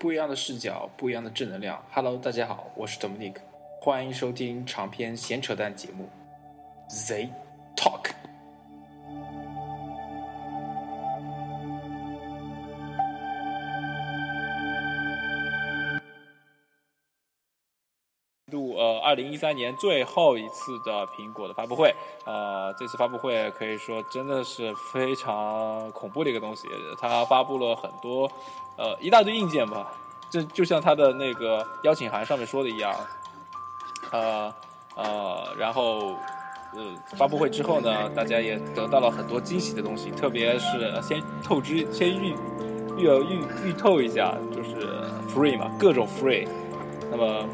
不一样的视角，不一样的正能量。Hello，大家好，我是 Dominic，欢迎收听长篇闲扯淡节目 Z Talk。二零一三年最后一次的苹果的发布会，呃，这次发布会可以说真的是非常恐怖的一个东西，它发布了很多呃一大堆硬件吧，这就像它的那个邀请函上面说的一样，呃呃，然后呃发布会之后呢，大家也得到了很多惊喜的东西，特别是先透支，先预预预预透一下，就是 free 嘛，各种 free，那么。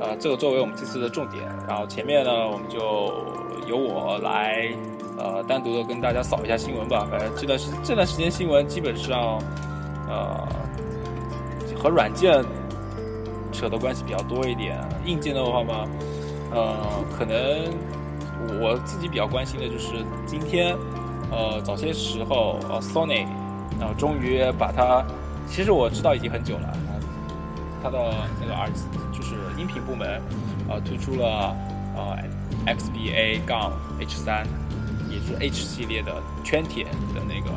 呃，这个作为我们这次的重点，然后前面呢，我们就由我来，呃，单独的跟大家扫一下新闻吧。反正这段时这段时间新闻基本上，呃，和软件扯的关系比较多一点。硬件的话嘛，呃，可能我自己比较关心的就是今天，呃，早些时候，呃，Sony，然后终于把它，其实我知道已经很久了，它的那个耳机。就是音频部门，呃，推出了呃 XBA 杠 H 三，也就是 H 系列的圈铁的那个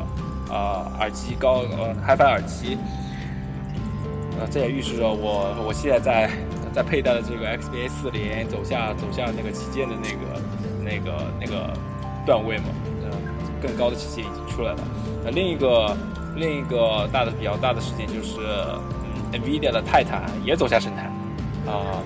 呃耳机高呃 HiFi 耳机，呃，这也预示着我我现在在在佩戴的这个 XBA 四零走下走向那个旗舰的那个那个那个段位嘛，呃，更高的旗舰已经出来了。那另一个另一个大的比较大的事件就是，，NVIDIA 的泰坦也走下神坛。啊，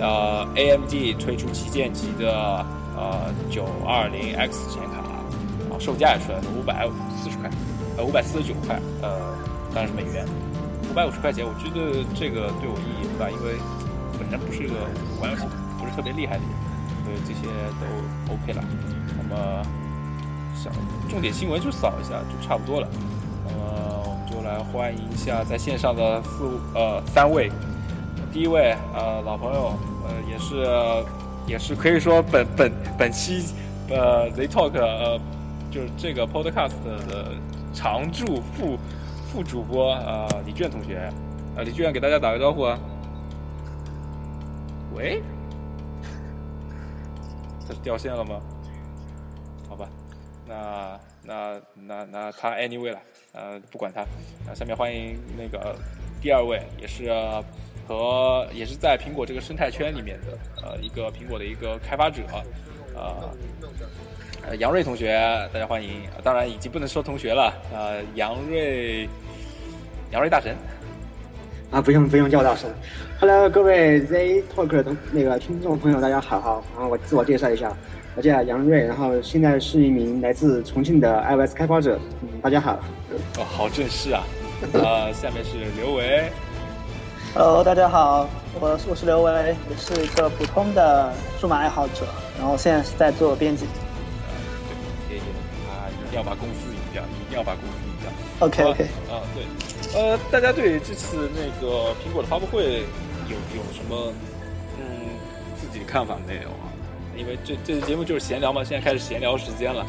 呃，AMD 推出旗舰级的呃九二零 X 显卡，啊，售价也出来了，五百四十块，呃，五百四十九块，呃，当然是美元，五百五十块钱，我觉得这个对我意义不大，因为本身不是一个玩游戏不是特别厉害的人，所以这些都 OK 了。那么，想重点新闻就扫一下就差不多了。那么来欢迎一下在线上的四呃三位。第一位，呃，老朋友，呃，也是，也是可以说本本本期，呃，Z Talk，呃，就是这个 Podcast 的常驻副副主播，呃，李俊同学，呃，李俊给大家打个招呼啊。喂？他是掉线了吗？好吧，那那那那他 Anyway 了，呃，不管他，那下面欢迎那个第二位，也是。和也是在苹果这个生态圈里面的呃一个苹果的一个开发者，呃，杨瑞同学，大家欢迎。当然已经不能说同学了，呃，杨瑞，杨瑞大神。啊，不用不用叫大神。Hello，各位 Z Talk 的那个听众朋友，大家好哈。然后我自我介绍一下，我叫杨瑞，然后现在是一名来自重庆的 iOS 开发者。嗯，大家好。哦，好正式啊。呃，下面是刘维。Hello，大家好，我我是刘维，也是一个普通的数码爱好者，然后现在是在做编辑。对，啊，一定要把公司赢掉，一定要把公司赢掉。OK OK。啊，对，呃，大家对这次那个苹果的发布会有有什么嗯自己的看法没有啊？因为这这节目就是闲聊嘛，现在开始闲聊时间了。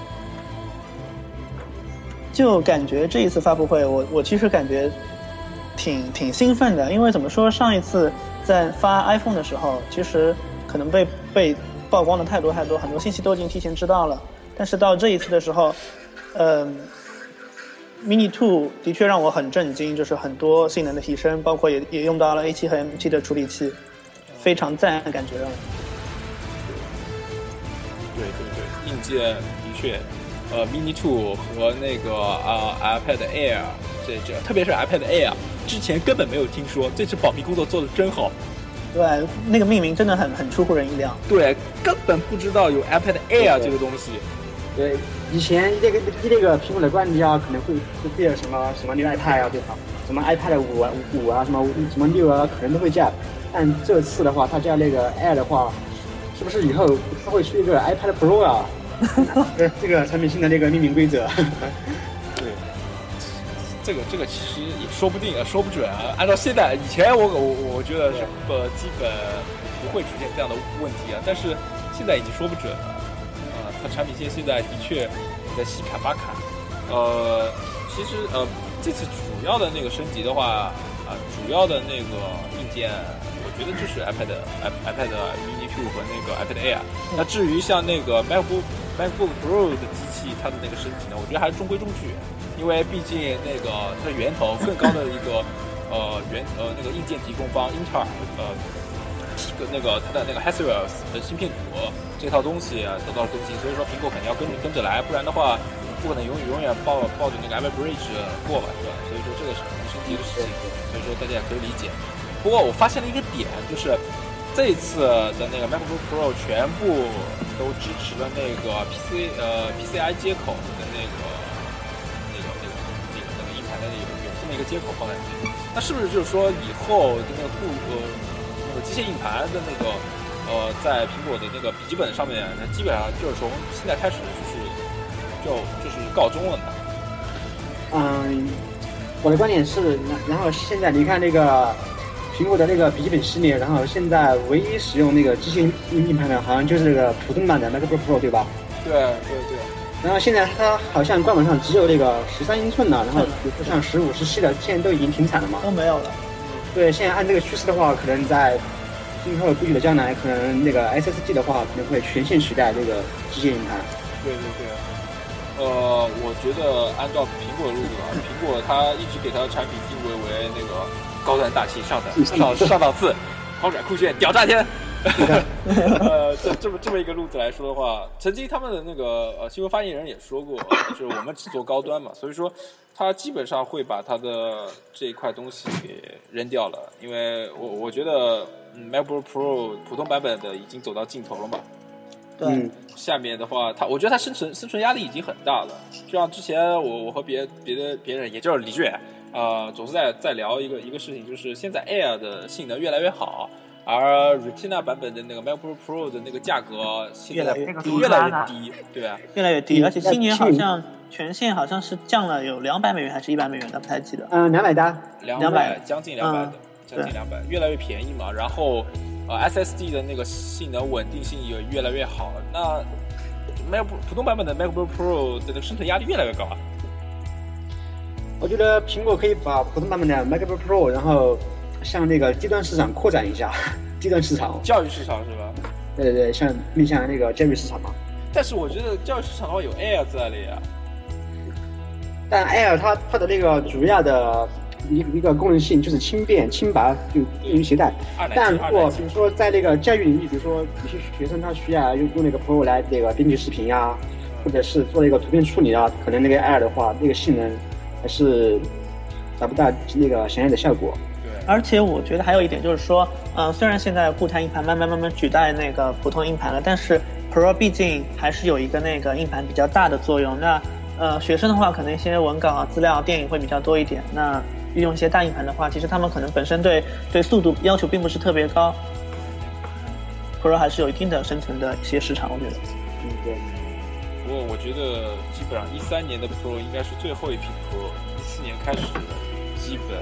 就感觉这一次发布会，我我其实感觉。挺挺兴奋的，因为怎么说，上一次在发 iPhone 的时候，其实可能被被曝光的太多太多，很多信息都已经提前知道了。但是到这一次的时候，嗯，Mini Two 的确让我很震惊，就是很多性能的提升，包括也也用到了 A7 和 M7 的处理器，非常赞的感觉让我。对对对，硬件的确，呃，Mini Two 和那个啊 iPad Air 这这，特别是 iPad Air。之前根本没有听说，这次保密工作做的真好。对，那个命名真的很很出乎人意料。对，根本不知道有 iPad Air 这个东西。对，以前那个那个苹果的冠军啊，可能会会有什么什么 iPad 啊，对吧？什么 iPad 五啊五啊，什么什么六啊，可能都会加。但这次的话，它加那个 Air 的话，是不是以后它会出一个 iPad Pro 啊？这个产品线的那个命名规则。对这个这个其实也说不定啊，说不准啊。按照现在以前我我我觉得是不基本不会出现这样的问题啊，但是现在已经说不准了啊。它产品线现在的确在西卡巴卡。呃，其实呃这次主要的那个升级的话，啊，主要的那个硬件，我觉得就是 iPad、iPad Mini 2和那个 iPad Air。那至于像那个 MacBook MacBook Pro 的机器，它的那个升级呢，我觉得还是中规中矩，因为毕竟那个它的源头更高的一个呃源呃那个硬件提供方英特尔呃。跟那个它的那个 Haswell 的芯片组这套东西得到了更新，所以说苹果肯定要跟着跟着来，不然的话不可能永永远抱抱着那个 Apple Bridge 过吧，对吧？所以说这个是肯定升级的事情，所以说大家也可以理解。不过我发现了一个点，就是这次的那个 MacBook Pro 全部都支持了那个 PC 呃 PCI 接口的那个那个那个那个那个硬盘的有有这么一个接口放在里面，那是不是就是说以后那个固呃那个？机械硬盘的那个，呃，在苹果的那个笔记本上面，那基本上就是从现在开始就是就就是告终了呢。嗯，我的观点是，然后现在你看那个苹果的那个笔记本系列，然后现在唯一使用那个机械硬硬盘的，好像就是这个普通版的 MacBook Pro，对吧？对对对。然后现在它好像官网上只有那个十三英寸的，然后比如说像十五、十七的，现在都已经停产了嘛？都没有了。对，现在按这个趋势的话，可能在今后不久的将来，可能那个 SSD 的话，可能会全线取代这个机械硬盘。对对对。呃，我觉得按照苹果的路子啊，苹果它一直给它的产品定位为那个高端大气、上档上上档次、豪拽酷炫、屌炸天。呃，这这么这么一个路子来说的话，曾经他们的那个呃新闻发言人也说过，就是我们只做高端嘛，所以说他基本上会把他的这一块东西给扔掉了，因为我我觉得嗯 MacBook Pro 普通版本的已经走到尽头了嘛。对，下面的话，他我觉得他生存生存压力已经很大了，就像之前我我和别别的别人，也就是李俊啊，总是在在聊一个一个事情，就是现在 Air 的性能越来越好。而 Retina 版本的那个 MacBook Pro 的那个价格现在越来越低，对吧？越来越低，而且今年好像全线好像是降了有两百美元还是一百美元的，不太记得。嗯，两百单，两百将近两百的，将近两百，越来越便宜嘛。然后呃 SSD 的那个性能稳定性也越来越好。那 MacBook 普通版本的 MacBook Pro 的这个生存压力越来越高啊。我觉得苹果可以把普通版本的 MacBook Pro，然后。向那个低端市场扩展一下，低端市场，教育市场是吧？对对对，像面向那个教育市场嘛。但是我觉得教育市场的话有 Air 在里啊。但 Air 它它的那个主要的一一个功能性就是轻便轻薄，就易于携带。但如果比如说在那个教育领域，比如说有些学生他需要用用那个 Pro 来那个编辑视频呀，或者是做那个图片处理啊，可能那个 Air 的话，那个性能还是达不到那个想要的效果。而且我觉得还有一点就是说，嗯，虽然现在固态硬盘慢慢慢慢取代那个普通硬盘了，但是 Pro 毕竟还是有一个那个硬盘比较大的作用。那呃，学生的话可能一些文稿啊、资料、电影会比较多一点。那运用一些大硬盘的话，其实他们可能本身对对速度要求并不是特别高。Pro 还是有一定的生存的一些市场，我觉得。嗯，不过我觉得基本上一三年的 Pro 应该是最后一批 Pro，一四年开始基本。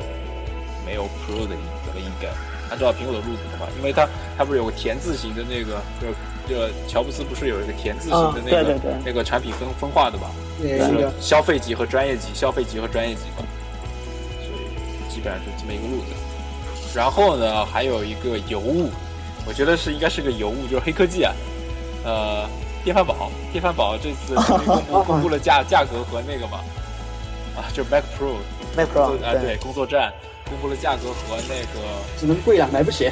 没有 Pro 的影子了，应该按照苹果的路子的话，因为它它不是有个田字形的那个，就就乔布斯不是有一个田字形的那个那个产品分分化的嘛？是消费级和专业级，消费级和专业级嘛，就这么一个路子。然后呢，还有一个尤物，我觉得是应该是个尤物，就是黑科技啊，呃，电饭煲，电饭煲这次公布 公布了价价格和那个嘛，啊，就是 Mac Pro，Mac Pro 啊，对，工作站。公布了价格和那个，只能贵了，买不起。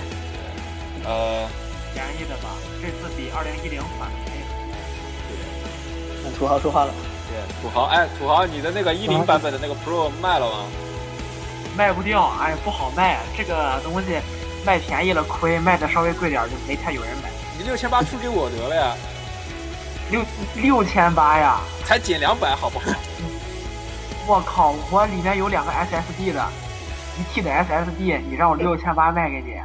呃，便宜的吧，这次比二零一零款便宜。对，那土豪说话了。对，土豪，哎，土豪，你的那个一零版本的那个 Pro 卖了吗？卖不掉，哎，不好卖。这个东西卖便宜了亏，卖的稍微贵点就没太有人买。你六千八出给我得了呀。六六千八呀？才减两百，好不好？我靠，我里面有两个 SSD 的。一 T 的 SSD，你让我六千八卖给你？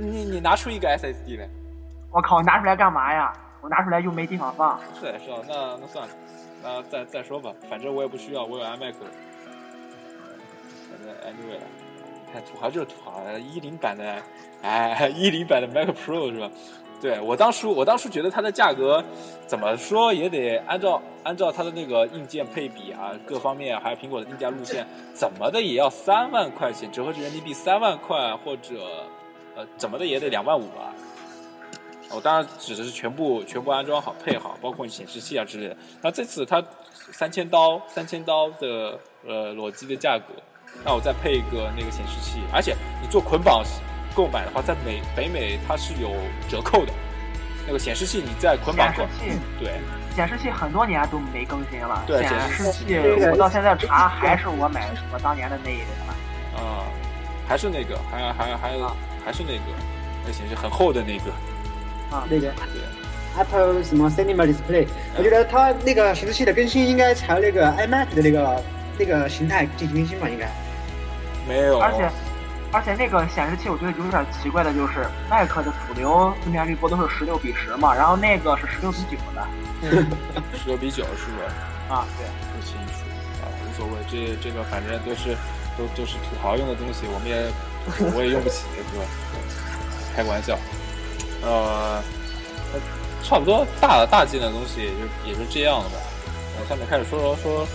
你你拿出一个 SSD 来。我靠，拿出来干嘛呀？我拿出来又没地方放。是是，那那算了，那再再说吧，反正我也不需要，我有 iMac。反正 anyway，看土豪就是土豪，一零版的，哎，一零版的 Mac Pro 是吧？对我当初，我当初觉得它的价格怎么说也得按照按照它的那个硬件配比啊，各方面还有苹果的定价路线，怎么的也要三万块钱，折合成人民币三万块，或者呃怎么的也得两万五吧。我当然指的是全部全部安装好配好，包括显示器啊之类的。那这次它三千刀三千刀的呃裸机的价格，那我再配一个那个显示器，而且你做捆绑购买的话，在美北美它是有折扣的。那个显示器你在捆绑购显示器对显示器很多年都没更新了，对显示器我到现在查还是我买我当年的那一款。啊、还是那个还还还啊还是那个那显示很厚的那个啊，那个对。Apple 什么 Cinema Display，我觉得它那个显示器的更新应该朝那个 iMac 的那个那个形态进行更新吧，应该。没有，而且而且那个显示器我觉得有点奇怪的就是，Mac 的主流分辨率不都是十六比十嘛，然后那个是十六比九的 十六比九是吧？啊，对。不清楚啊，无所谓，这这个反正都是都都是土豪用的东西，我们也我也用不起，对吧？开个玩笑，呃，那差不多大大件的东西也就也就这样了吧。呃，下面开始说说说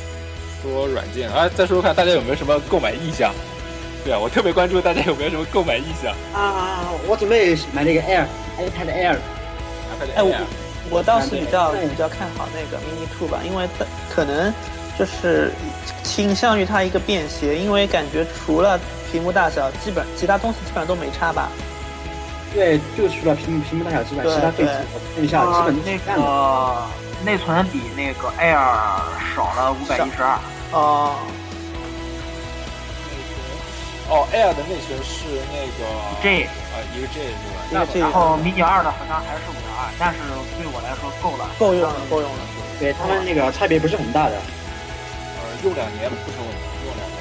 说软件啊，再说说看大家有没有什么购买意向？对啊，我特别关注大家有没有什么购买意向。啊，我准备买那个 Air iPad Air，iPad 哎，我我倒是比较比较看好那个 Mini Two 吧，因为它可能就是倾向于它一个便携，因为感觉除了屏幕大小，基本其他东西基本上都没差吧。对，就除了屏幕屏幕大小之外，对其他配置对我看一下，基呃本都是那一样的。个内存比那个 Air 少了五百一十二，哦、哦，Air 的内存是那个 G 啊，一个 G 是吧？一个 G 然后迷你二的好像还是五点二，但是对我来说够了。够用了，够用了。对他们那个差别不是很大的。呃，用两年不成问题，用两年。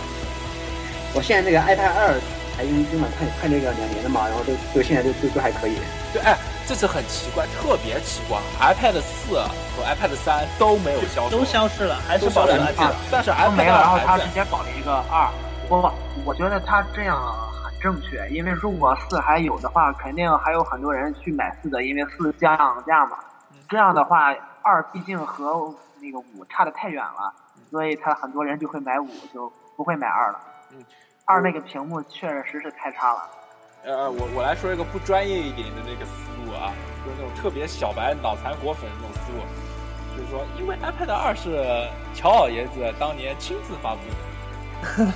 我现在那个 iPad 二还用用了快快那个两年的嘛，然后都都现在都都都还可以。对，哎，这次很奇怪，特别奇怪，iPad 四和 iPad 三都没有消失，都消失了，还是保留了 iPad。但是都 iPad 没了，然后他二还在。直接搞了一个二。不不，我觉得他这样很正确，因为如果四还有的话，肯定还有很多人去买四的，因为四降价嘛。这样的话，二毕竟和那个五差的太远了，所以他很多人就会买五，就不会买二了。嗯，二那个屏幕确实是太差了。呃，我我来说一个不专业一点的那个思路啊，就是那种特别小白脑残果粉的那种思路，就是说，因为 iPad 二是乔老爷子当年亲自发布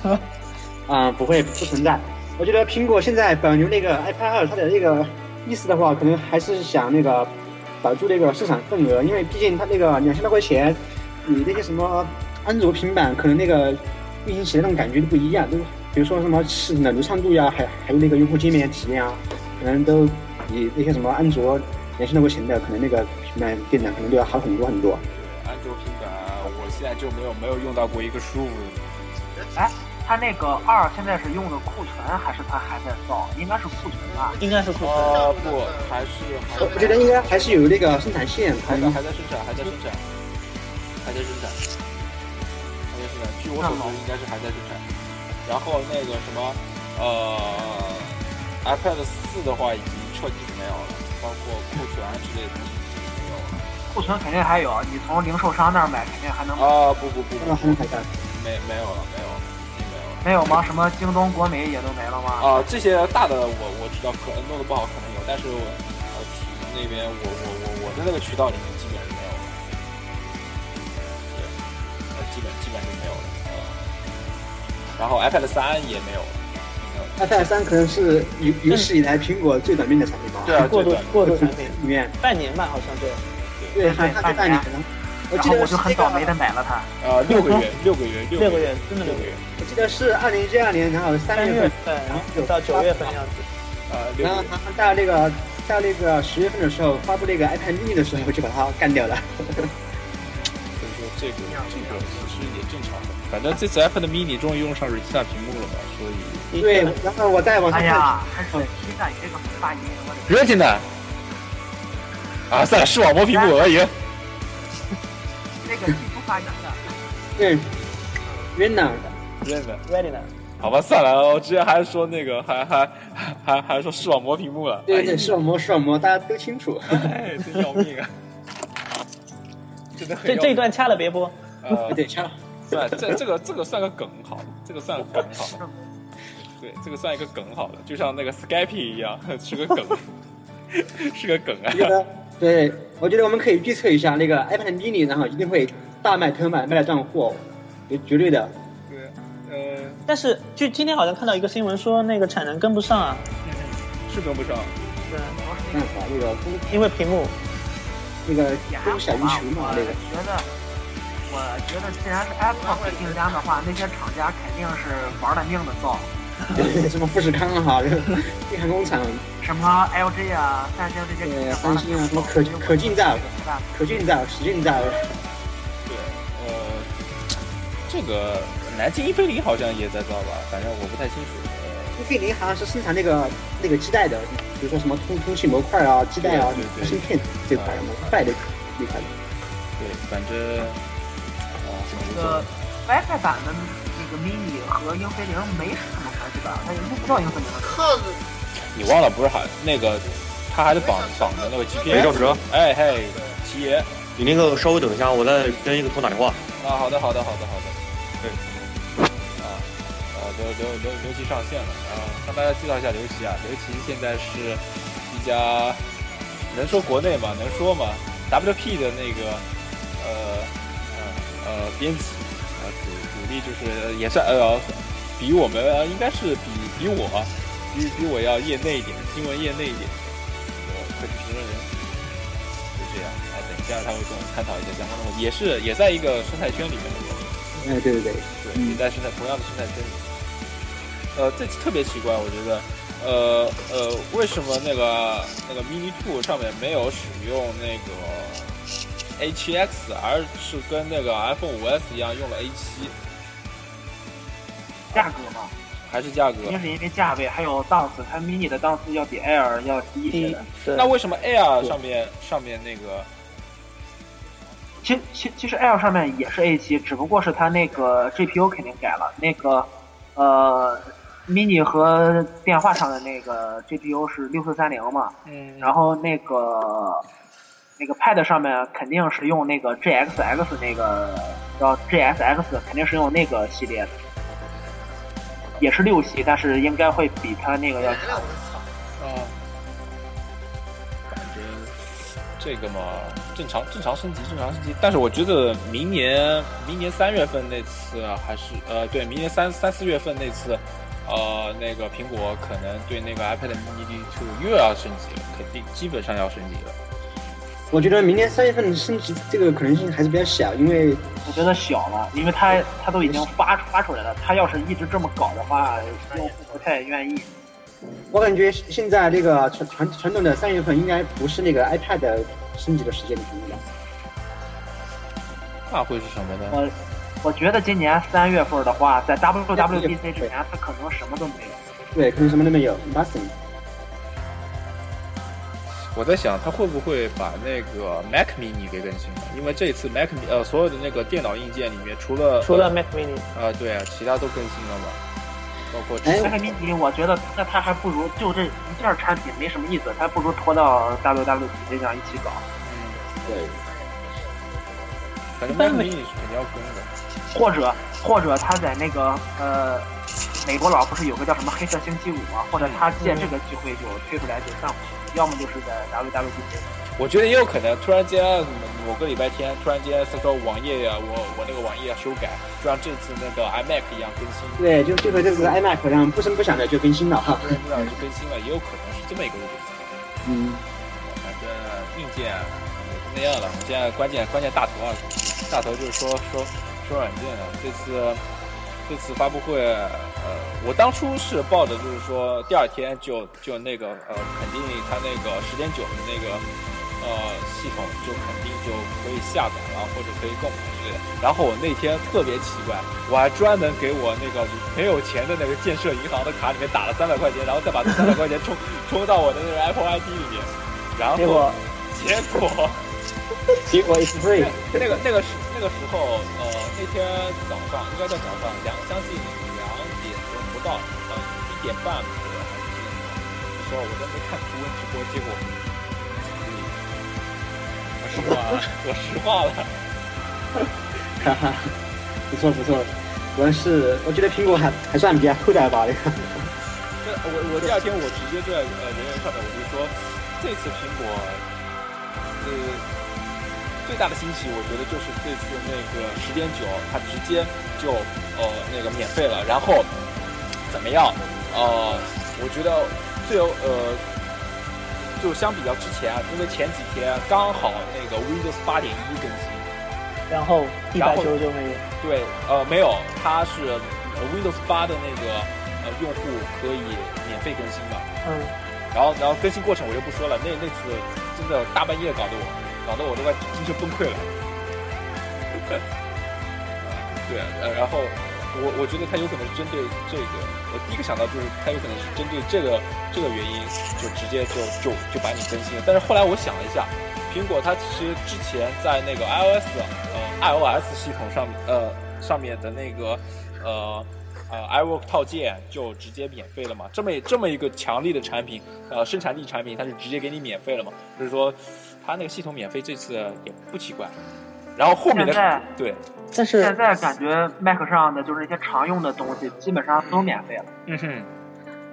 的，啊、不会不存在。我觉得苹果现在保留那个 iPad 二，它的那个意思的话，可能还是想那个保住那个市场份额，因为毕竟它那个两千多块钱，你那些什么安卓平板，可能那个运行起来那种感觉都不一样，都比如说什么系统的流畅度呀，还还有那个用户界面体验啊，可能都比那些什么安卓两千多块钱的，可能那个平板电脑可能都要好很多很多。对，安卓平板我现在就没有没有用到过一个舒服的。哎，他那个二现在是用的库存，还是他还在造？应该是库存吧。应该是库存。呃，不，还是还是我我觉得应该还是有那个生产线，还在还在生产，还在生产，还在生产，还在生产。据我所知，应该是还在生产。然后那个什么，呃，iPad 四的话已经彻底没有了，包括库存啊之类的东西已经没有了。库存肯定还有，你从零售商那儿买肯定还能买。啊，不不不不那还能还在。没没有了，没有没有吗？什么京东、国美也都没了吗？啊，这些大的我我知道，可能弄得不好，可能有，但是我呃渠那边我我我我的那个渠道里面基本是没有了，对，呃基本基本是没有了，呃，然后 iPad 三也没有 iPad 三可能是有有史以来苹果最短命的产品吧。对啊，过短过渡产品，里面，半年吧，好像对。对，还还在半年呢。我记得是然后我就很倒霉的买了它。呃六个月六个月六个月真的六个月记得是二零一二年，然后三三月月份，份然后到九月份的样子。呃然后他到那个到那个十月份的时候发布那个 iPad mini 的时候，就把它干掉了。所以说这个这个其实也正常的，反正这次 iPad mini 终于用上 Retina 屏幕了嘛，所以对，然后我再往上看，哎呀，还是站这个发音，我的 Retina 啊，算了，视网膜屏幕而已。那个记不发音的。对，Rena，Retina Retina，好吧，算了，我之前还是说那个，还还还还说视网膜屏幕了，对对，视网膜视网膜，大家都清楚。哎，真要命啊！真的很这这一段掐了别播。呃，对，掐了。算这这个这个算个梗好了，这个算个梗好了。对，这个算一个梗好了，就像那个 Skype 一样，是个梗，是个梗啊对，我觉得我们可以预测一下那个 iPad mini，然后一定会大卖特卖，卖了断货，绝绝对的。但是就今天好像看到一个新闻说那个产能跟不上啊，是跟不上。对，没办法，那个公因为屏幕。那个也还供小于好吧求嘛，我那个。觉得，我觉得既然是 Apple 的订单的话，那些厂家肯定是玩了命的造，对，什么富士康啊，这个 地产工厂，什么 LG 啊、三星这些对三星啊什么可可劲炸对吧？可劲造，使劲造。对，呃，这个南京英飞凌好像也在造吧，反正我不太清楚。呃，英飞凌好像是生产那个那个基带的，比如说什么通通信模块啊、基带啊对对、对芯片这块的，快的厉害的。对，反正啊，这个 WiFi 版的那个 mini 和英飞凌没什么关系吧？它也用不到英飞凌的。看你忘了不是还那个，他还得绑绑着那个 GPS。没赵哲，哎嘿，七爷你那个稍微等一下，我再跟一个同打电话。啊，好的好的好的好的。对。啊，呃，刘刘刘刘琦上线了。啊，向大家介绍一下刘琦啊，刘琦现在是一家能说国内吗，能说吗，WP 的那个呃呃呃编辑啊主主力就是也算呃比我们呃应该是比比我比比我要业内一点，新闻业内一点，这个科技评论人。就这样。啊，等一下他会跟我探讨一些相关的问题，也是也在一个生态圈里面的人，哎，对对对，对，也在生态同样的生态圈里。呃，这次特别奇怪，我觉得，呃呃，为什么那个那个 Mini Two 上面没有使用那个 A7X，而是跟那个 iPhone 5S 一样用了 A7？价格嘛，还是价格？一是因为价位，还有档次，它 mini 的档次要比 Air 要低一些那为什么 Air 上面上面那个其其其实 Air 上面也是 A 7只不过是它那个 GPU 肯定改了，那个呃 mini 和电话上的那个 GPU 是六四三零嘛，嗯，然后那个那个 Pad 上面肯定是用那个 GXX 那个叫 GSX，肯定是用那个系列的，也是六系，但是应该会比它那个要强。啊，感觉这个嘛，正常正常升级，正常升级。但是我觉得明年明年三月份那次啊还是呃，对，明年三三四月份那次，呃，那个苹果可能对那个 iPad mini 2又要升级了，肯定基本上要升级了。我觉得明年三月份升级这个可能性还是比较小，因为我觉得小了，因为它它都已经发发出来了，它要是一直这么搞的话，用户不太愿意。我感觉现在这个传传传统的三月份应该不是那个 iPad 升级的时间了。那会是什么呢？我我觉得今年三月份的话，在 WWDC 之前，它可能什么都没有。对，可能什么都没有，nothing。我在想，它会不会把那个 Mac mini 给更新了？因为这次 Mac 呃所有的那个电脑硬件里面，除了除了 Mac mini，啊、对啊，其他都更新了嘛，包括 Mac mini，我觉得那它还不如就这一件产品没什么意思，它不如拖到 WWDC 上一起搞。嗯，对，反正 Mac mini 是肯定要更的。或者或者他在那个呃美国佬不是有个叫什么黑色星期五吗？或者他借这个机会就推出来就上不去，要么就是在 WWDC。我觉得也有可能，突然间某个礼拜天，突然间他说网页呀，我我那个网页要修改，就像这次那个 iMac 一样更新，对，就就和这个 iMac 好像不声不响的就更新了哈。不声不响的就更新了，也有可能是这么一个路子。嗯，反正硬件那样了。现在关键关键大头啊，大头就是说说说软件啊。这次这次发布会，呃，我当初是抱着就是说第二天就就那个呃，肯定它那个时间久的那个呃系统就肯定就可以下载了，或者可以购买之类的。然后我那天特别奇怪，我还专门给我那个没有钱的那个建设银行的卡里面打了三百块钱，然后再把这三百块钱充充到我的那个 Apple ID 里面，然后结果结果 is free。那个那个时那个时候，呃，那天早上应该在早上两将近两点钟不到，呃，一点半左右还是几点钟？那时候我都没看图文直播，结果，嗯，我实话了，我实话了。哈哈，不错不错，主要是我觉得苹果还还算比较厚道吧，这个。这我我第二天我直接在呃人人上面我就说，这次苹果，呃，最大的惊喜，我觉得就是这次那个十点九，它直接就呃那个免费了，然后怎么样？呃，我觉得最有呃，就相比较之前，因为前几天刚好那个 Windows 八点一更新，然后一百九十九美元，对，呃，没有，它是呃 Windows 八的那个呃用户可以免费更新的。嗯，然后然后更新过程我就不说了，那那次真的大半夜搞得我，搞得我都快精神崩溃了。对，呃，然后我我觉得他有可能是针对这个，我第一个想到就是他有可能是针对这个这个原因，就直接就就就把你更新了。但是后来我想了一下，苹果它其实之前在那个 iOS 呃 iOS 系统上呃上面的那个呃呃 iWork 套件就直接免费了嘛。这么这么一个强力的产品，呃生产力产品，它是直接给你免费了嘛？就是说它那个系统免费这次也不奇怪。然后后面的对，但是现在感觉 Mac 上的就是那些常用的东西，基本上都免费了。嗯哼，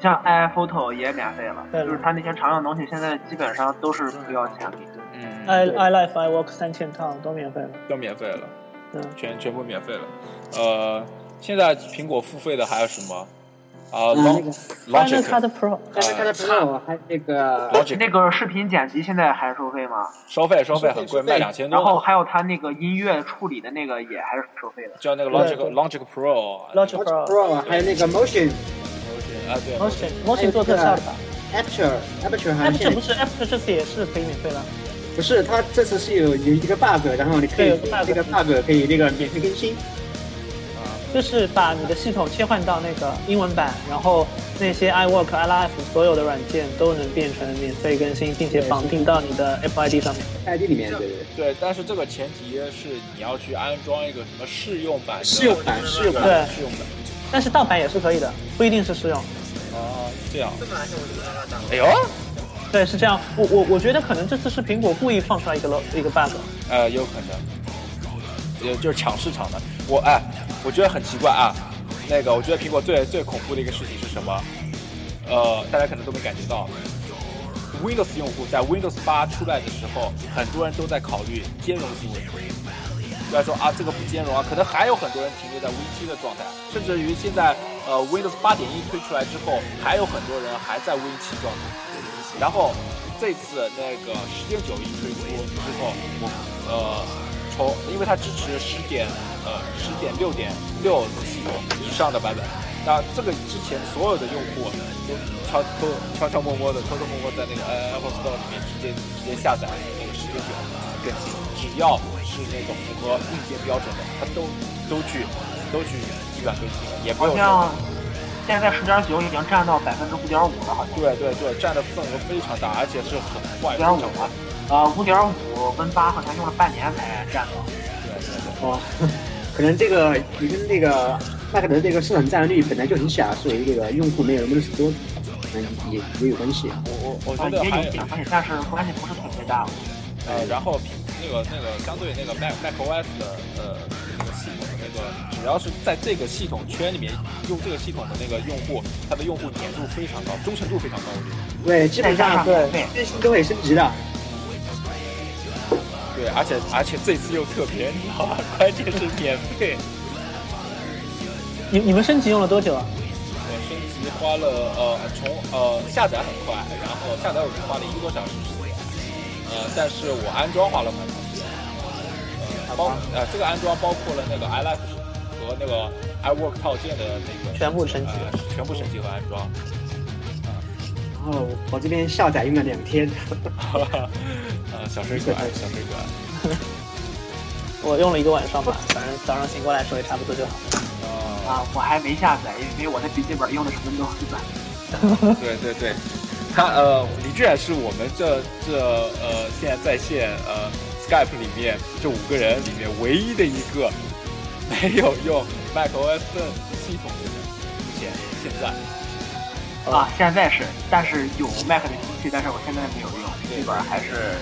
像 iPhoto 也免费了，对就是它那些常用的东西，现在基本上都是不要钱的。嗯，，i iLife、iWork 三千套都免费了，都免费了。嗯，全全部免费了。呃，现在苹果付费的还有什么？啊、那个 Logic Final Cut Pro，但是它的 Pro 还有那个那个视频剪辑现在还收费吗？收费收费很贵，卖两千多然后。还有它那个音乐处理的那个也还是收费的。叫那个 Logic Logic Pro。Logic Pro 还有那个 Motion 啊，对 Motion Motion 做特效的吧 Aperture Aperture 还？Aperture 现不是 Aperture 这次也是可以免费了，不是，它这次是有有一个 bug，然后你可以对有个 bug 这个 bug 可以那个免费更新。就是把你的系统切换到那个英文版，然后那些 iWork、iLife 所有的软件都能变成免费更新，并且绑定到你的 Apple ID 上面。ID 里面对对对，对，但是这个前提是你要去安装一个什么试用版。试用版试用版对试用版。但是盗版也是可以的，不一定是试用。哦，这样。哎呦，对，是这样。我我我觉得可能这次是苹果故意放出来一个 lo- 一个 bug。呃，有可能，也就是抢市场的。我哎，我觉得很奇怪啊。那个，我觉得苹果最最恐怖的一个事情是什么？呃，大家可能都没感觉到。Windows 用户在 Windows 八出来的时候，很多人都在考虑兼容性问题。不要说啊，这个不兼容啊，可能还有很多人停留在 Win 七的状态，甚至于现在呃 Windows 八点一推出来之后，还有很多人还在 Win 七状态。然后这次那个十点九一推出之后，我呃从因为它支持十点呃十点六点六系统以上的版本，那这个之前所有的用户都悄偷悄悄摸摸的偷偷摸摸在那个呃 Apple Store 里面直接直接下载那个十点九更新，只要是那个符合硬件标准的，它都都去都去基本上更新了，也不用好像现在十点九已经占到百分之五点五了，好像。对对对，占的份额非常大，而且是很快，非五点五常快。呃，五点五 Win 八好像用了半年才占到。对对对。哦，可能这个你跟那个 Mac 的这个市场占有率本来就很小，所以这个用户没有 Windows 多，可能也也有关系。我我我啊，觉得也有关系，但是关系不是特别大。呃，然后苹那个那个相对那个 Mac Mac OS 的呃那个系统的那个，只要是在这个系统圈里面用这个系统的那个用户，它的用户粘度非常高，忠诚度非常高，我觉得。对，基本上对对更新都会升级的。对，而且而且这次又特别，你知道吧？关键是免费。你你们升级用了多久啊？我升级花了呃从呃下载很快，然后下载我只花了一个多小时时间，呃，但是我安装花了蛮长时间。呃，包呃这个安装包括了那个 iLife 和那个 iWork 套件的那个全部升级呃，全部升级和安装。然后我这边下载用了两天，呃，小水管，小水管。我用了一个晚上吧，反正早上醒过来时候也差不多就好。了，啊，我还没下载，因为我的笔记本用的是 Windows 版。对对对，他呃，李志远是我们这这呃现在在线呃 Skype 里面这五个人里面唯一的一个 没有用 macOS 系统的人，目前现现在。啊，现在是，但是有 Mac 的机器，但是我现在没有用，基本上还是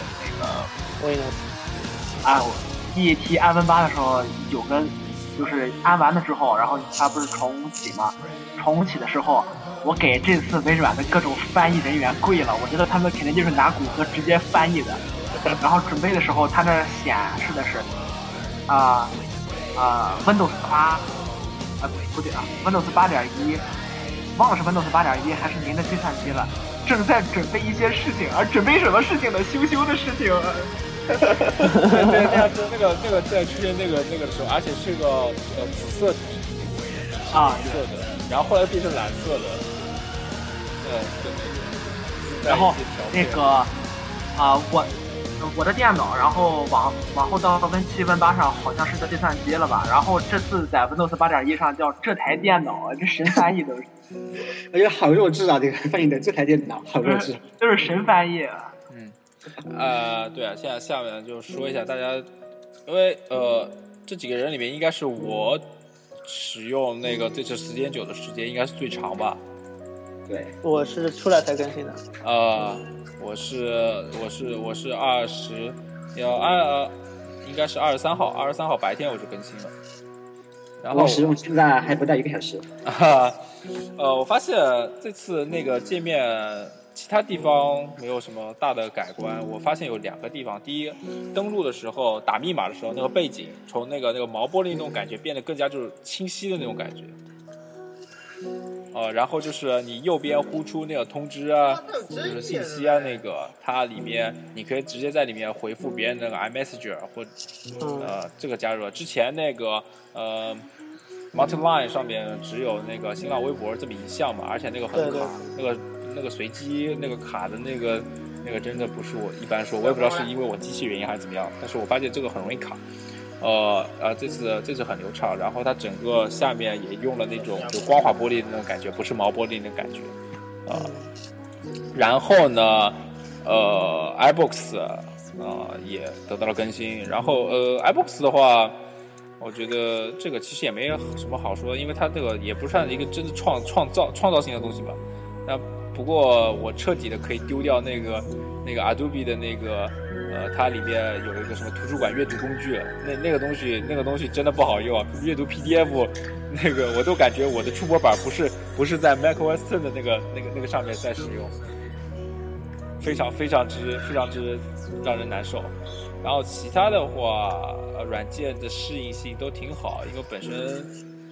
那个 Windows 啊，我第一梯安 Win 八的时候有个，就是安完了之后，然后它不是重启吗？重启的时候，我给这次微软的各种翻译人员跪了，我觉得他们肯定就是拿谷歌直接翻译的。然后准备的时候，它那显示的是啊啊 Windows 八，啊不对啊 Windows 八点一。忘了是 Windows 八点一还是您的计算机了，正在准备一些事情，而准备什么事情呢？羞羞的事情。对 对，那样子那个那个在出现那个那个的时候，而且是个呃紫色的啊，紫色的，然后后来变成蓝色的，对对。然后那个啊，我我的电脑，然后往往后到 Win 七 Win 八上好像是个计算机了吧？然后这次在 Windows 八点一上叫这台电脑，这神翻译都是。我觉得好弱智啊！这个翻译的这台电脑好弱智，都是神翻译。嗯，呃，对啊，现在下面就说一下大家，因为呃，这几个人里面应该是我使用那个这次时间久的时间应该是最长吧？对，我是出来才更新的。呃，我是我是我是二十要二，应该是二十三号，二十三号白天我就更新了。然后我使用现在还不到一个小时。啊，呃，我发现这次那个界面其他地方没有什么大的改观。我发现有两个地方，第一，登录的时候打密码的时候，那个背景从那个那个毛玻璃那种感觉变得更加就是清晰的那种感觉。呃，然后就是你右边呼出那个通知啊，就是信息啊，那个它里面你可以直接在里面回复别人那个 iMessage 或呃这个加入了。之前那个呃 Multiline 上面只有那个新浪微博这么一项嘛，而且那个很对对卡，那个那个随机那个卡的那个那个真的不是我一般说，我也不知道是因为我机器原因还是怎么样，但是我发现这个很容易卡。呃呃，这次这次很流畅，然后它整个下面也用了那种就光滑玻璃的那种感觉，不是毛玻璃那种感觉，啊、然后呢，呃，iBooks 呃也得到了更新，然后呃，iBooks 的话，我觉得这个其实也没什么好说，因为它这个也不算一个真的创创造创造性的东西吧。那不过我彻底的可以丢掉那个那个 Adobe 的那个呃，它里面有一个什么图书馆阅读工具，那那个东西那个东西真的不好用，阅读 PDF 那个我都感觉我的触摸板不是不是在 macOS 10的那个那个那个上面在使用，非常非常之非常之让人难受。然后其他的话，软件的适应性都挺好，因为本身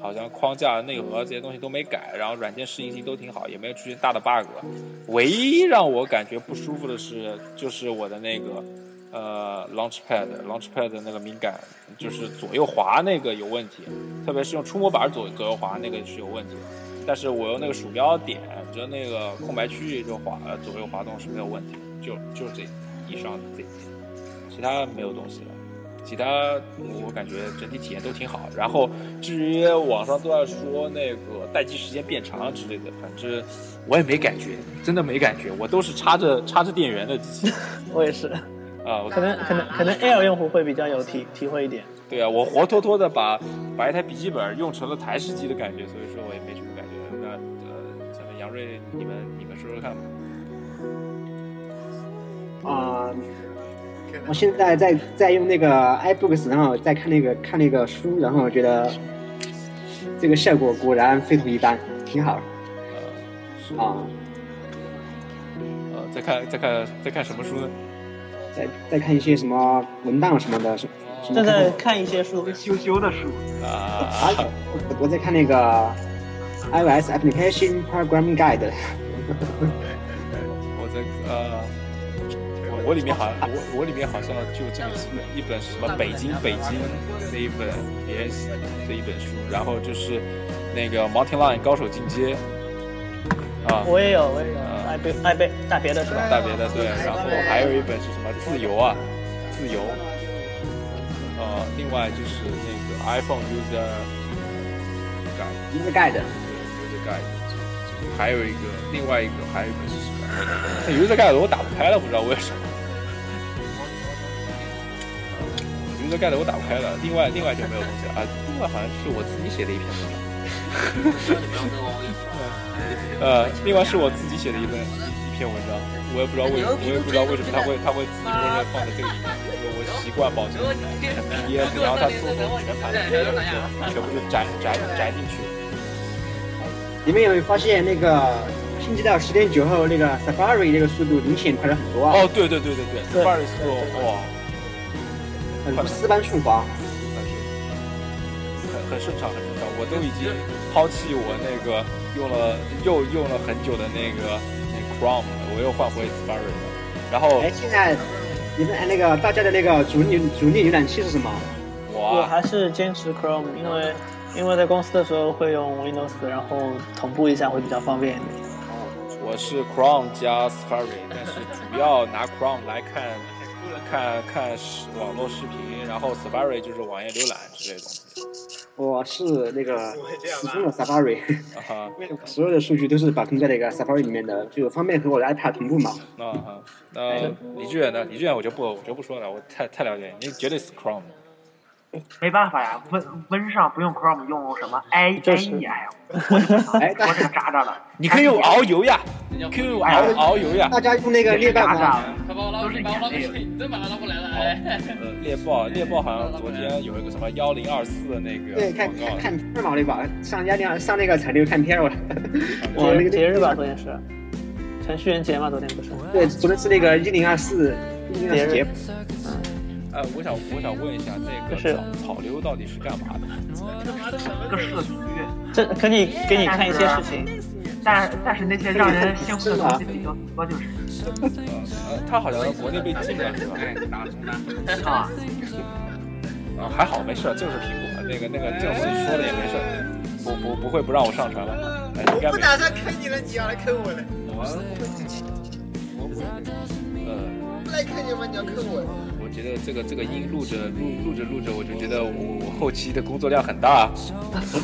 好像框架、内核这些东西都没改，然后软件适应性都挺好，也没有出现大的 bug。唯一让我感觉不舒服的是，就是我的那个呃 Launchpad Launchpad 那个敏感，就是左右滑那个有问题，特别是用触摸板左左右滑那个是有问题。但是我用那个鼠标点着那个空白区域就滑左右滑动是没有问题，就就这以上这一点，其他没有东西了。其他我感觉整体体验都挺好。然后至于网上都在说那个待机时间变长之类的，反正我也没感觉，真的没感觉。我都是插着插着电源的机器 我也是，啊，我可能可能可能 Air 用户会比较有体体会一点。对啊，我活脱脱的把把一台笔记本用成了台式机的感觉，所以说我也没什么感觉。那呃，咱们杨瑞，你们你们说说看吧。啊、我现在在在用那个 iBooks，然后再看那个看那个书，然后我觉得这个效果果然非同一般，挺好啊。呃，再看在看在看什么书呢？在在看一些什么文档什么的，什什么正在看看一些书，羞羞的书，啊，啊，我我在看那个 iOS Application Programming Guide，我在呃，我我里面好像我我里面好像就这么几本，一本是什么北京北京那一本别人写的一本书，然后就是那个 Mountain Lion 高手进阶啊，我也有，我也有啊爱贝爱贝大别的是吧？大别的对，然后还有一本是什么自由啊，自由，呃，另外就是那个 iPhone User Guide。一个 Guide，对 User Guide，还有一个另外一个还有一个是什么？那 User Guide 我打不开了，不知道为什么。User Guide 我打不开了，另外另外就没有东西了啊。另外好像是我自己写的一篇文章，呃，另外是我自己写的一份一一篇文章，我也不知道为什么，我也不知道为什么他会他会自己默认放在这个里面，因为我习惯保存 PDF，然后他做成全盘的 PDF，全部就摘摘摘进去。你们有没有发现那个拼接到十点九后那个 Safari 那个速度明显快了很多啊？哦，对对对对对对，Safari 速度哇，很丝般顺滑。很很顺畅，很顺畅。我都已经抛弃我那个用了又用了很久的那个那 Chrome 了，我又换回 Safari 了。然后哎，现在你们哎那个大家的那个主力主力浏览器是什么？我哇，还是坚持 Chrome，因为因为在公司的时候会用 Windows，然后同步一下会比较方便一点。我是 Chrome 加 Safari，但是主要拿 Chrome 来看看看视网络视频，然后 Safari 就是网页浏览之类的东西。我是那个始终的 Safari，啊哈，所有的数据都是保存在那个 Safari 里面的，就方便和我的 iPad 同步嘛。那哈，那李志远呢？李志远我就不我就不说了，我太太了解你，你绝对是 Chrome。没办法呀，Win Win 上不用 Chrome，用什么 I 就 I 是 E 哎我这个渣渣了。你可以用遨游呀，你可以用遨遨游呀。大家用那个猎豹渣渣吗？，他把我拉，都是把我拉眼泪过去，真把它拉过来了，哎。呃，猎豹，猎豹好像昨天有一个什么幺零二四的那个对，看看片儿嘛，对吧？上家那上那个彩六看片儿了。哦，那个节日吧，昨天是程序员节嘛，昨天不是？对，昨天是那个一零二四一零二四节，呃，我想我想问一下，那个就是草草溜到底是干嘛的？个社区，这可以给你看一些事情。但但是那些让人兴奋的东西比较多，就是呃呃，他好像国内被禁了是吧？啊，啊，还好没事，这个是苹果，那个那个这种东西说的也没事，不不不会不让我上传了，哎，应该没事。算坑你了，你要来坑我了。呃，不来坑你吗？你要坑我。我觉得这个这个音录着录录着录着，我就觉得我我后期的工作量很大。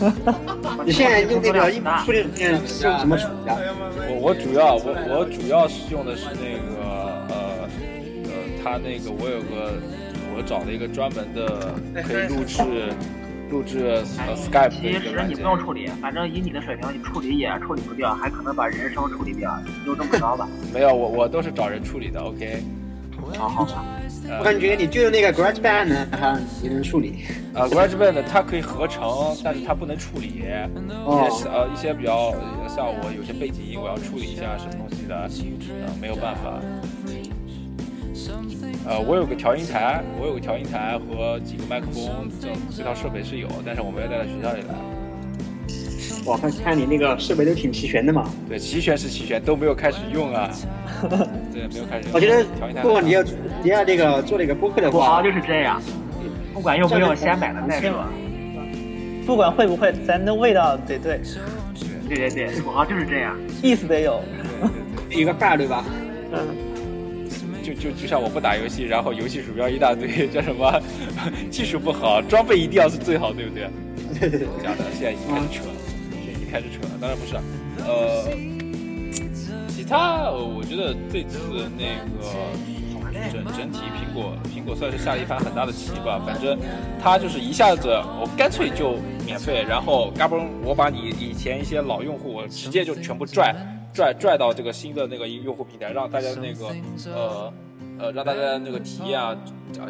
你现在用那个音处理软件是用什么处理啊？我我主要我我主要是用的是那个呃呃，它那个我有个我找了一个专门的可以录制录制呃 Skype 的一其实你不。用处理，反正以你的水平，你处理也处理不掉，还可能把人声处理掉，你就这么着吧。没有，我我都是找人处理的。OK，好好吧，我感觉你就用那个 GarageBand 呢，它也能处理。呃，GarageBand 它可以合成，但是它不能处理。一些哦，呃一些比较呃像我有些背景音，我要处理一下什么东西的，呃没有办法。呃，我有个调音台，我有个调音台和几个麦克风，这这套设备是有，但是我没有带到学校里来。我看看你那个设备都挺齐全的嘛。对，齐全是齐全，都没有开始用啊。对，没有开始。我觉得调音台如果你要你要那个做那个播客的土话豪，就是这样，不管用不用，先买了再说。不管会不会，咱的味道得对，对对对，土豪就是这样。意思得有。一个范儿对吧？嗯，就就就像我不打游戏，然后游戏鼠标一大堆，叫什么 技术不好，装备一定要是最好，对不对？对对对。假的，现在已经开始扯了，现在已经开始扯了。当然不是，呃，其他我觉得这次那个整整体苹果苹果算是下了一盘很大的棋吧。反正它就是一下子我干脆就免费，然后嘎嘣我把你以前一些老用户我直接就全部拽拽拽到这个新的那个用户平台，让大家那个呃。呃，让大家那个体验啊，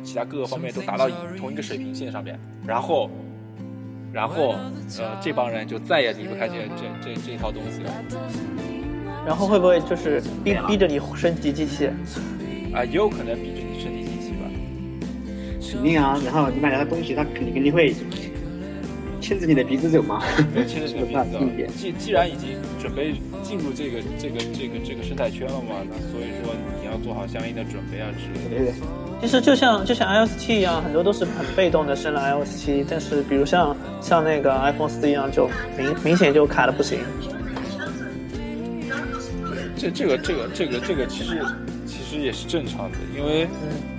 其他各个方面都达到同一个水平线上面，然后然后，呃，这帮人就再也离不开这这这这套东西了。然后会不会就是逼逼着你升级机器？啊，也有可能逼着你升级机器吧。肯定啊，然后你买了个东西，他肯定肯定会牵着你的鼻子走嘛。对，牵着你的鼻子走。既既然已经准备进入这个这个这个这个生态圈了嘛，那所以说你要做好相应的准备啊之类的。对对。其实就像就像 iOS 七一样，很多都是很被动的升了 iOS 七，但是比如像像那个 iPhone 四一样，就明明显就卡的不行。这这个这个这个这个其实其实也是正常的，因为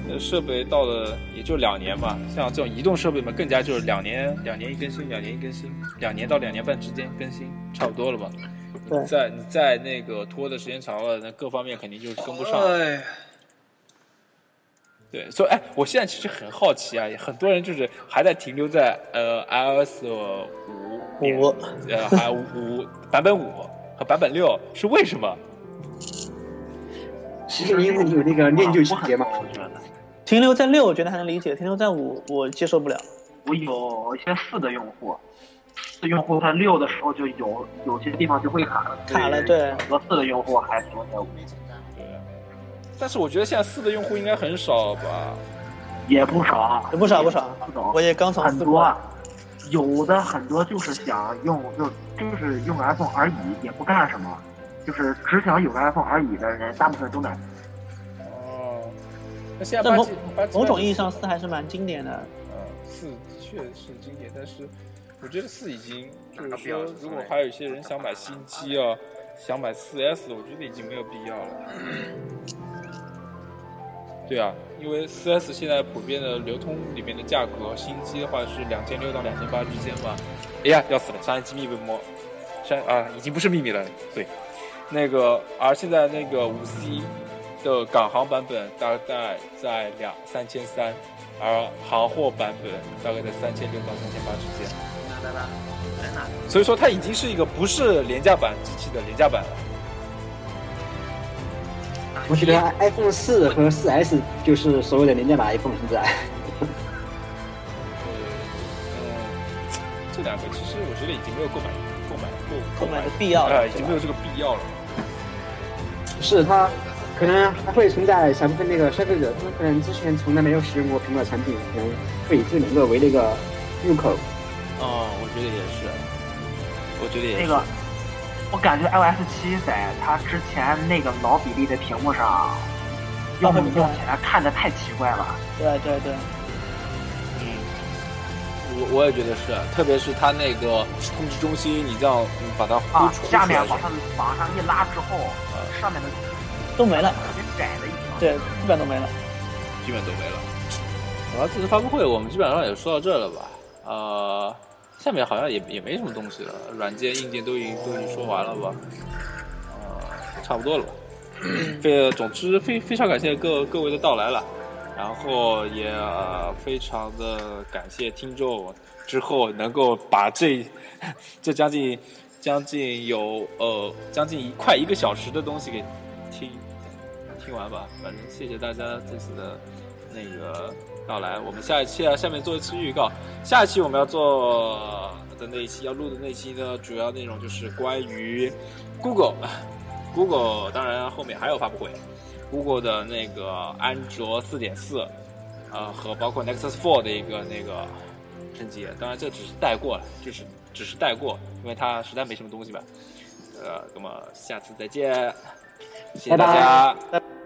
呃设备到了也就两年嘛，像这种移动设备嘛，更加就是两年两年一更新，两年一更新，两年到两年半之间更新，差不多了吧？对你在你在那个拖的时间长了，那各方面肯定就是跟不上。哎，对，所以哎，我现在其实很好奇啊，很多人就是还在停留在呃 iOS 五点五呃，还有五版本五和版本六是为什么？其实因为你有那个练就情节嘛。我觉得停留在六，我觉得还能理解；停留在五，我接受不了。我有一些四的用户，四用户他六的时候就有有些地方就会卡了，卡了对很多四的用户还停留在五，对，但是我觉得现在四的用户应该很少吧？也不少，也不少不少不少，我也刚从四很多，有的很多就是想用就就是用个 iPhone 而已，也不干什么，就是只想有个 iPhone 而已的人，大部分都买。哦，那现在但某某种意义上，四还是蛮经典的。呃，四的确是经典，但是我觉得四已经就是说，如果还有一些人想买新机啊，想买四 S，我觉得已经没有必要了。对啊，因为四 S 现在普遍的流通里面的价格，新机的话是两千六到两千八之间吧。哎呀，要死了，商业机密被摸，商啊已经不是秘密了。对，那个而现在那个五 C 的港行版本大概在两三千三，而行货版本大概在三千六到三千八之间。来来来，在哪？所以说它已经是一个不是廉价版机器的廉价版了。我觉得 iPhone 四和四 S 就是所谓的廉价版 iPhone 现在。嗯，这两个其实我觉得已经没有购买购买购购买的必要了啊，已经没有这个必要了。是它可能还会存在小部分那个消费者，他们可能之前从来没有使用过苹果产品，可能会以这两个为那个入口。哦，我觉得也是，我觉得也是。那个，我感觉 iOS 七在它之前那个老比例的屏幕上，用用起来看着太奇怪了。对对对，嗯，我我也觉得是，特别是它那个控制中心，你这样嗯把它呼啊，下面往上往上一拉之后，呃上面的都没了。特别窄的一层。对，基本都没了。基本都没了。然后这次发布会我们基本上也说到这了吧？呃，下面好像也也没什么东西了，软件、硬件都已经都已经说完了吧？呃，差不多了吧？非总之非非常感谢各各位的到来了，然后也、非常的感谢听众之后能够把这 这将近将近有呃将近一快一个小时的东西给听听完吧。反正谢谢大家这次的那个到来，我们下一期啊下面做一次预告，下一期我们要做的那一期要录的那期呢，主要内容就是关于 Google。Google 当然后面还有发布会，Google 的那个安卓四点四，呃和包括 Nexus Four 的一个那个升级，当然这只是带过了，就是只是带过，因为它实在没什么东西吧。呃，那么下次再见，谢谢大家。拜拜